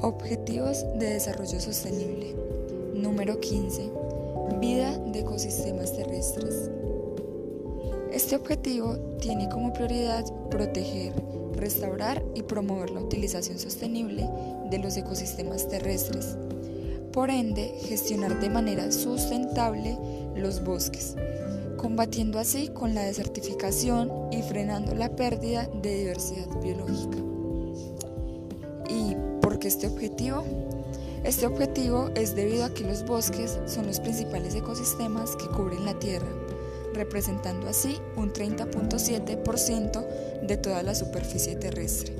Objetivos de Desarrollo Sostenible. Número 15. Vida de ecosistemas terrestres. Este objetivo tiene como prioridad proteger, restaurar y promover la utilización sostenible de los ecosistemas terrestres. Por ende, gestionar de manera sustentable los bosques, combatiendo así con la desertificación y frenando la pérdida de diversidad biológica. ¿Y por qué este objetivo? Este objetivo es debido a que los bosques son los principales ecosistemas que cubren la Tierra, representando así un 30.7% de toda la superficie terrestre.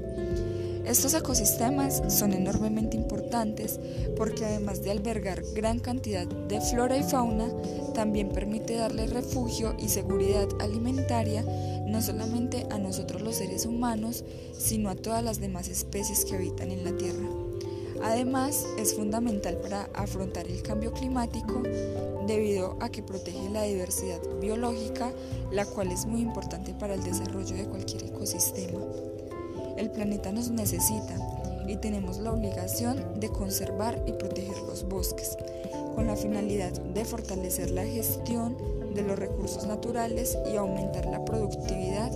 Estos ecosistemas son enormemente importantes porque además de albergar gran cantidad de flora y fauna, también permite darle refugio y seguridad alimentaria no solamente a nosotros los seres humanos, sino a todas las demás especies que habitan en la Tierra. Además, es fundamental para afrontar el cambio climático debido a que protege la diversidad biológica, la cual es muy importante para el desarrollo de cualquier ecosistema. El planeta nos necesita y tenemos la obligación de conservar y proteger los bosques, con la finalidad de fortalecer la gestión de los recursos naturales y aumentar la productividad